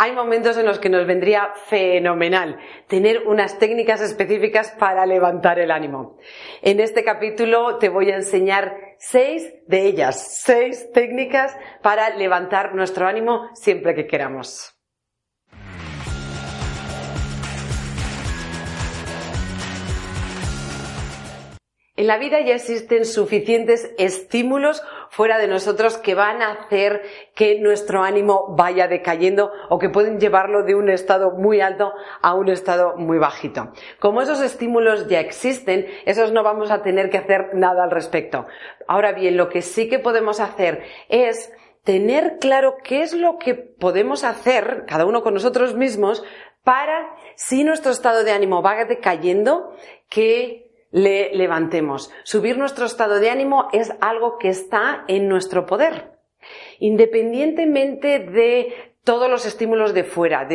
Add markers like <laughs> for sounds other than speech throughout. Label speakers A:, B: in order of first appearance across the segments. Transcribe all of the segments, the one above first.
A: hay momentos en los que nos vendría fenomenal tener unas técnicas específicas para levantar el ánimo. En este capítulo te voy a enseñar seis de ellas, seis técnicas para levantar nuestro ánimo siempre que queramos. En la vida ya existen suficientes estímulos fuera de nosotros que van a hacer que nuestro ánimo vaya decayendo o que pueden llevarlo de un estado muy alto a un estado muy bajito. Como esos estímulos ya existen, esos no vamos a tener que hacer nada al respecto. Ahora bien, lo que sí que podemos hacer es tener claro qué es lo que podemos hacer, cada uno con nosotros mismos, para, si nuestro estado de ánimo va decayendo, que le levantemos. Subir nuestro estado de ánimo es algo que está en nuestro poder. Independientemente de todos los estímulos de fuera,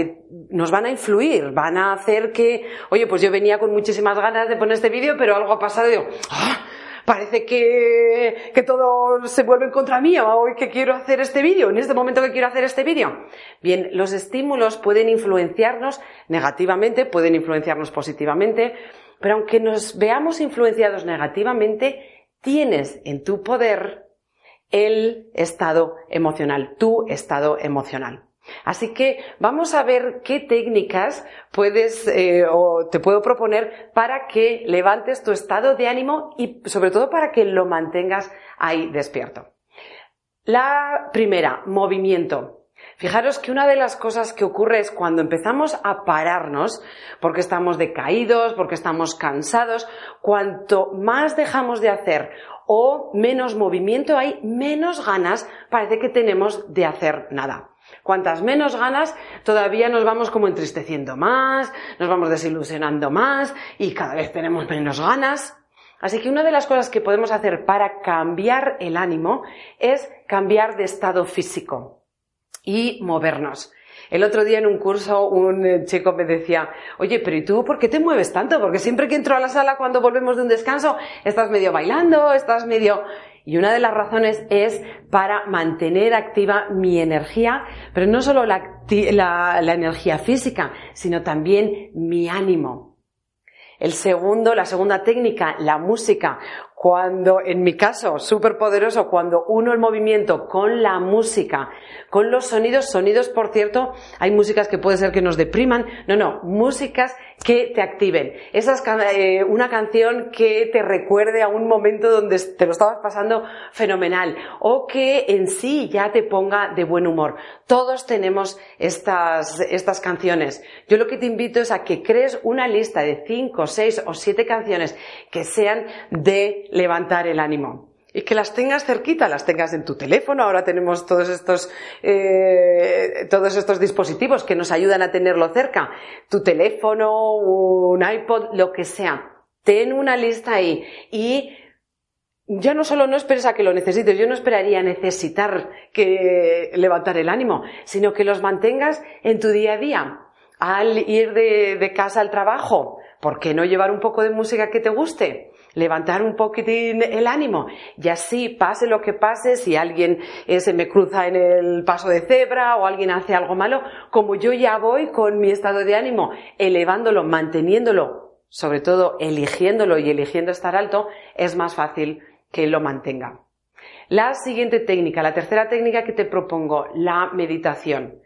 A: nos van a influir, van a hacer que, oye, pues yo venía con muchísimas ganas de poner este vídeo, pero algo ha pasado y digo, ¡ah! parece que, que todo se vuelve contra mía hoy que quiero hacer este vídeo, en este momento que quiero hacer este vídeo. Bien, los estímulos pueden influenciarnos negativamente, pueden influenciarnos positivamente, pero aunque nos veamos influenciados negativamente, tienes en tu poder el estado emocional, tu estado emocional. Así que vamos a ver qué técnicas puedes eh, o te puedo proponer para que levantes tu estado de ánimo y sobre todo para que lo mantengas ahí despierto. La primera, movimiento. Fijaros que una de las cosas que ocurre es cuando empezamos a pararnos, porque estamos decaídos, porque estamos cansados, cuanto más dejamos de hacer o menos movimiento hay, menos ganas parece que tenemos de hacer nada. Cuantas menos ganas, todavía nos vamos como entristeciendo más, nos vamos desilusionando más y cada vez tenemos menos ganas. Así que una de las cosas que podemos hacer para cambiar el ánimo es cambiar de estado físico y movernos. El otro día en un curso un eh, chico me decía, oye, pero ¿y tú por qué te mueves tanto? Porque siempre que entro a la sala cuando volvemos de un descanso, estás medio bailando, estás medio... Y una de las razones es para mantener activa mi energía, pero no solo la, la energía física, sino también mi ánimo. El segundo, la segunda técnica, la música cuando, en mi caso, súper poderoso, cuando uno el movimiento con la música, con los sonidos, sonidos, por cierto, hay músicas que puede ser que nos depriman, no, no, músicas que te activen. Esa eh, una canción que te recuerde a un momento donde te lo estabas pasando fenomenal o que en sí ya te ponga de buen humor. Todos tenemos estas, estas canciones. Yo lo que te invito es a que crees una lista de cinco, seis o siete canciones que sean de levantar el ánimo y que las tengas cerquita, las tengas en tu teléfono. Ahora tenemos todos estos, eh, todos estos dispositivos que nos ayudan a tenerlo cerca. Tu teléfono, un iPod, lo que sea. Ten una lista ahí y ya no solo no esperes a que lo necesites, yo no esperaría necesitar que levantar el ánimo, sino que los mantengas en tu día a día. Al ir de, de casa al trabajo, ¿por qué no llevar un poco de música que te guste? Levantar un poquitín el ánimo y así pase lo que pase, si alguien eh, se me cruza en el paso de cebra o alguien hace algo malo, como yo ya voy con mi estado de ánimo elevándolo, manteniéndolo, sobre todo eligiéndolo y eligiendo estar alto, es más fácil que lo mantenga. La siguiente técnica, la tercera técnica que te propongo, la meditación.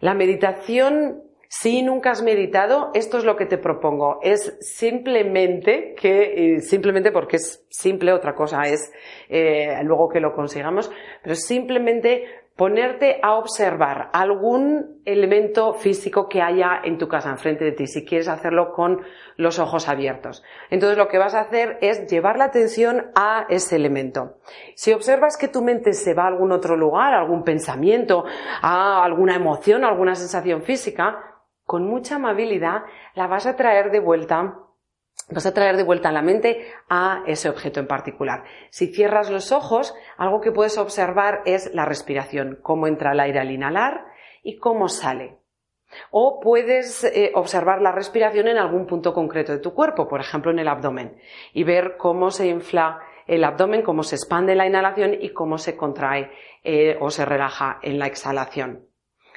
A: La meditación si nunca has meditado, esto es lo que te propongo. Es simplemente que, simplemente porque es simple, otra cosa es eh, luego que lo consigamos, pero simplemente ponerte a observar algún elemento físico que haya en tu casa, enfrente de ti, si quieres hacerlo con los ojos abiertos. Entonces lo que vas a hacer es llevar la atención a ese elemento. Si observas que tu mente se va a algún otro lugar, a algún pensamiento, a alguna emoción, a alguna sensación física, con mucha amabilidad la vas a traer de vuelta vas a traer de vuelta la mente a ese objeto en particular. Si cierras los ojos, algo que puedes observar es la respiración, cómo entra el aire al inhalar y cómo sale. O puedes eh, observar la respiración en algún punto concreto de tu cuerpo, por ejemplo en el abdomen, y ver cómo se infla el abdomen, cómo se expande la inhalación y cómo se contrae eh, o se relaja en la exhalación.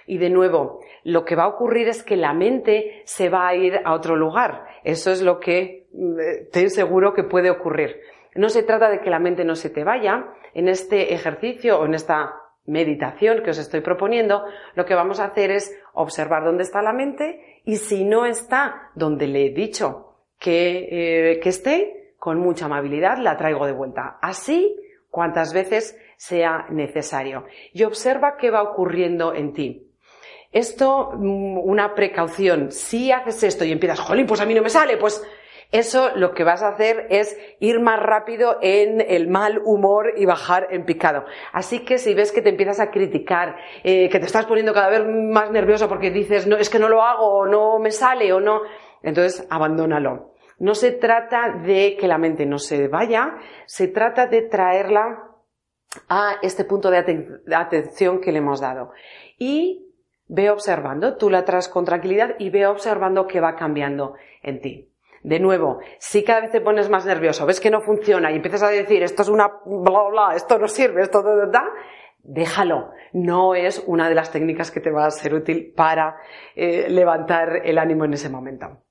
A: Y de nuevo, lo que va a ocurrir es que la mente se va a ir a otro lugar. Eso es lo que mm, te seguro que puede ocurrir. No se trata de que la mente no se te vaya. En este ejercicio o en esta meditación que os estoy proponiendo, lo que vamos a hacer es observar dónde está la mente y si no está donde le he dicho que, eh, que esté, con mucha amabilidad la traigo de vuelta. Así cuantas veces sea necesario. Y observa qué va ocurriendo en ti. Esto, mm, una precaución. Si haces esto y empiezas, jolín, pues a mí no me sale, pues eso lo que vas a hacer es ir más rápido en el mal humor y bajar en picado. Así que si ves que te empiezas a criticar, eh, que te estás poniendo cada vez más nervioso porque dices, no, es que no lo hago, o no me sale, o no, entonces abandónalo. No se trata de que la mente no se vaya, se trata de traerla a este punto de, atención que le hemos dado. Y ve observando, tú la traes con tranquilidad y ve observando qué va cambiando en ti. De nuevo, si cada vez te pones más nervioso, ves que no funciona y empiezas a decir esto es una bla bla, esto no sirve, esto da, da, déjalo. No es una de las técnicas que te va a ser útil para eh, levantar el ánimo en ese momento.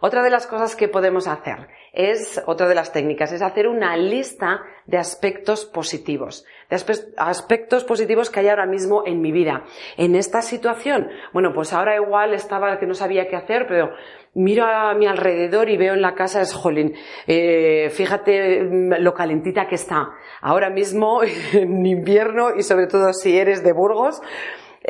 A: Otra de las cosas que podemos hacer es, otra de las técnicas, es hacer una lista de aspectos positivos, de aspectos positivos que hay ahora mismo en mi vida. En esta situación, bueno, pues ahora igual estaba que no sabía qué hacer, pero miro a mi alrededor y veo en la casa es jolín, eh, fíjate mm, lo calentita que está. Ahora mismo, <laughs> en invierno y sobre todo si eres de Burgos,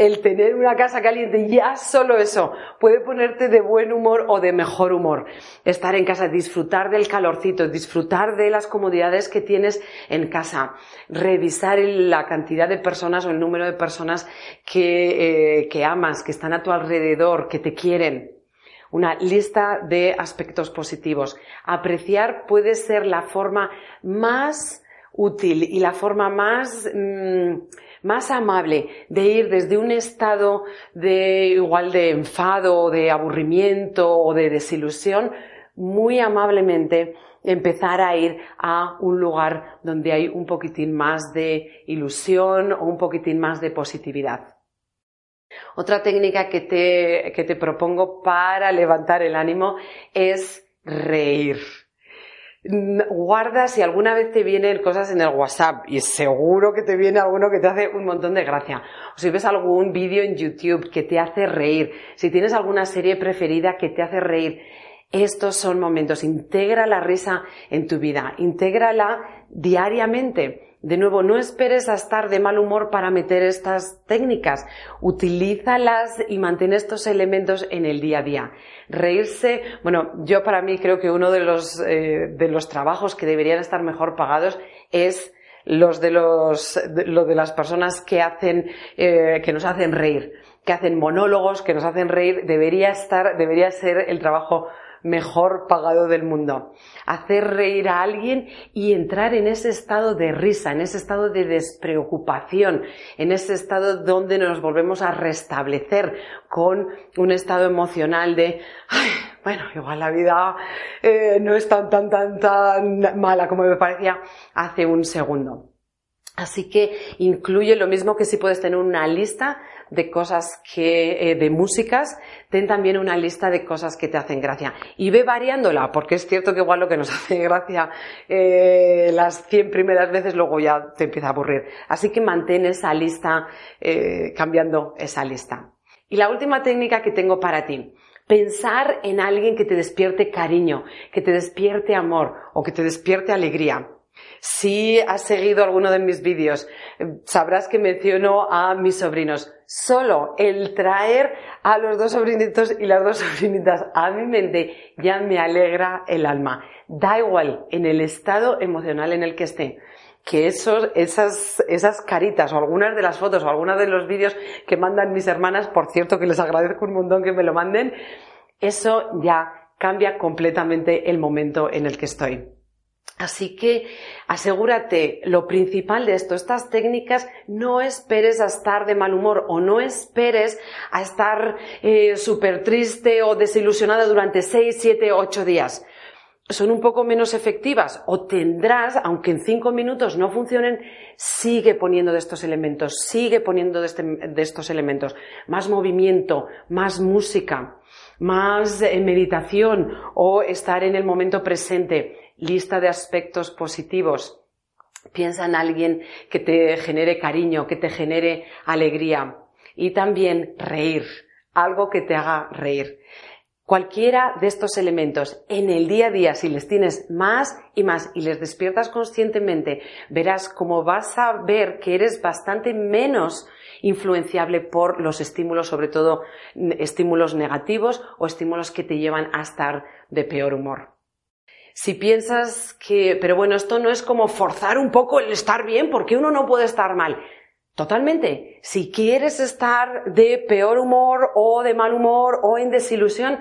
A: el tener una casa caliente, ya solo eso, puede ponerte de buen humor o de mejor humor. Estar en casa, disfrutar del calorcito, disfrutar de las comodidades que tienes en casa, revisar la cantidad de personas o el número de personas que, eh, que amas, que están a tu alrededor, que te quieren una lista de aspectos positivos. Apreciar puede ser la forma más útil y la forma más mm, más amable de ir desde un estado de igual de enfado, de aburrimiento o de desilusión, muy amablemente empezar a ir a un lugar donde hay un poquitín más de ilusión o un poquitín más de positividad. Otra técnica que te, que te propongo para levantar el ánimo es reír guarda si alguna vez te vienen cosas en el WhatsApp y seguro que te viene alguno que te hace un montón de gracia. O si ves algún vídeo en YouTube que te hace reír, si tienes alguna serie preferida que te hace reír, estos son momentos. Integra la risa en tu vida, intégrala diariamente. De nuevo, no esperes a estar de mal humor para meter estas técnicas. Utilízalas y mantén estos elementos en el día a día. Reírse, bueno, yo para mí creo que uno de los, eh, de los trabajos que deberían estar mejor pagados es los de los, lo de las personas que hacen, eh, que nos hacen reír, que hacen monólogos, que nos hacen reír, debería estar, debería ser el trabajo mejor pagado del mundo. Hacer reír a alguien y entrar en ese estado de risa, en ese estado de despreocupación, en ese estado donde nos volvemos a restablecer con un estado emocional de, bueno, igual la vida eh, no es tan, tan, tan, tan mala como me parecía hace un segundo. Así que incluye lo mismo que si puedes tener una lista de cosas que, eh, de músicas, ten también una lista de cosas que te hacen gracia. Y ve variándola, porque es cierto que igual lo que nos <laughs> hace gracia eh, las 100 primeras veces luego ya te empieza a aburrir. Así que mantén esa lista, eh, cambiando esa lista. Y la última técnica que tengo para ti. Pensar en alguien que te despierte cariño, que te despierte amor o que te despierte alegría. Si has seguido alguno de mis vídeos, sabrás que menciono a mis sobrinos. Solo el traer a los dos sobrinitos y las dos <laughs> sobrinitas a mi mente ya me alegra el alma. Da igual en el estado emocional en el que esté que esos, esas, esas caritas o algunas de las fotos o algunas de los vídeos que mandan mis hermanas, por cierto que les agradezco un montón que me lo manden, eso ya cambia completamente el momento en el que estoy. Así que asegúrate, lo principal de esto, estas técnicas, no esperes a estar de mal humor o no esperes a estar eh, súper triste o desilusionada durante seis, siete, ocho días. son un poco menos efectivas o tendrás, aunque en cinco minutos no funcionen, sigue poniendo de estos elementos, sigue poniendo de, este, de estos elementos. Más movimiento, más música, más eh, meditación o estar en el momento presente, lista de aspectos positivos. Piensa en alguien que te genere cariño, que te genere alegría y también reír, algo que te haga reír. Cualquiera de estos elementos en el día a día, si les tienes más y más y les despiertas conscientemente, verás cómo vas a ver que eres bastante menos influenciable por los estímulos, sobre todo estímulos negativos o estímulos que te llevan a estar de peor humor. Si piensas que, pero bueno, esto no es como forzar un poco el estar bien, porque uno no puede estar mal. Totalmente. Si quieres estar de peor humor o de mal humor o en desilusión,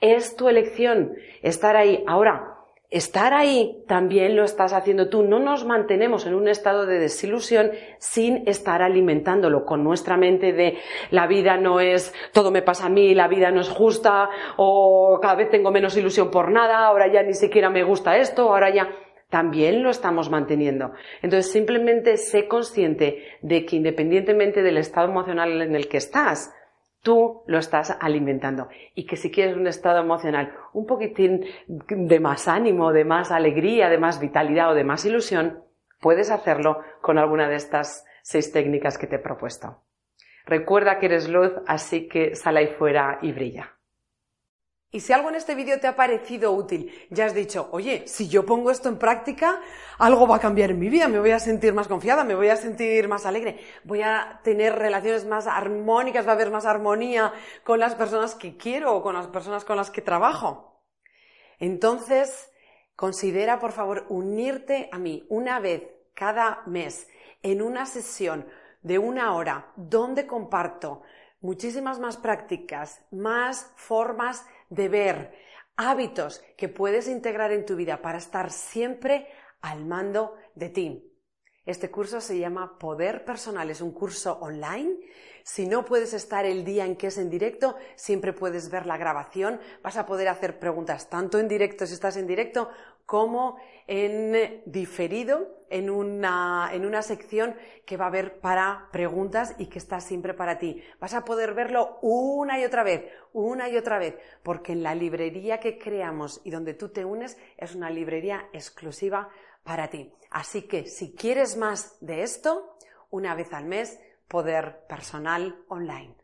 A: es tu elección estar ahí. Ahora, estar ahí también lo estás haciendo tú. No nos mantenemos en un estado de desilusión sin estar alimentándolo con nuestra mente de la vida no es, todo me pasa a mí, la vida no es justa, o cada vez tengo menos ilusión por nada, ahora ya ni siquiera me gusta esto, ahora ya también lo estamos manteniendo. Entonces simplemente sé consciente de que independientemente del estado emocional en el que estás, tú lo estás alimentando. Y que si quieres un estado emocional un poquitín de más ánimo, de más alegría, de más vitalidad o de más ilusión, puedes hacerlo con alguna de estas seis técnicas que te he propuesto. Recuerda que eres luz, así que sal ahí fuera y brilla. Y si algo en este vídeo te ha parecido útil, ya has dicho, oye, si yo pongo esto en práctica, algo va a cambiar en mi vida, me voy a sentir más confiada, me voy a sentir más alegre, voy a tener relaciones más armónicas, va a haber más armonía con las personas que quiero o con las personas con las que trabajo. Entonces, considera, por favor, unirte a mí una vez cada mes en una sesión de una hora donde comparto muchísimas más prácticas, más formas de ver, hábitos que puedes integrar en tu vida para estar siempre al mando de ti. Este curso se llama Poder Personal, es un curso online. Si no puedes estar el día en que es en directo, siempre puedes ver la grabación. Vas a poder hacer preguntas tanto en directo si estás en directo como en diferido, en una, en una sección que va a haber para preguntas y que está siempre para ti. Vas a poder verlo una y otra vez, una y otra vez, porque en la librería que creamos y donde tú te unes es una librería exclusiva para ti. Así que si quieres más de esto, una vez al mes, poder personal online.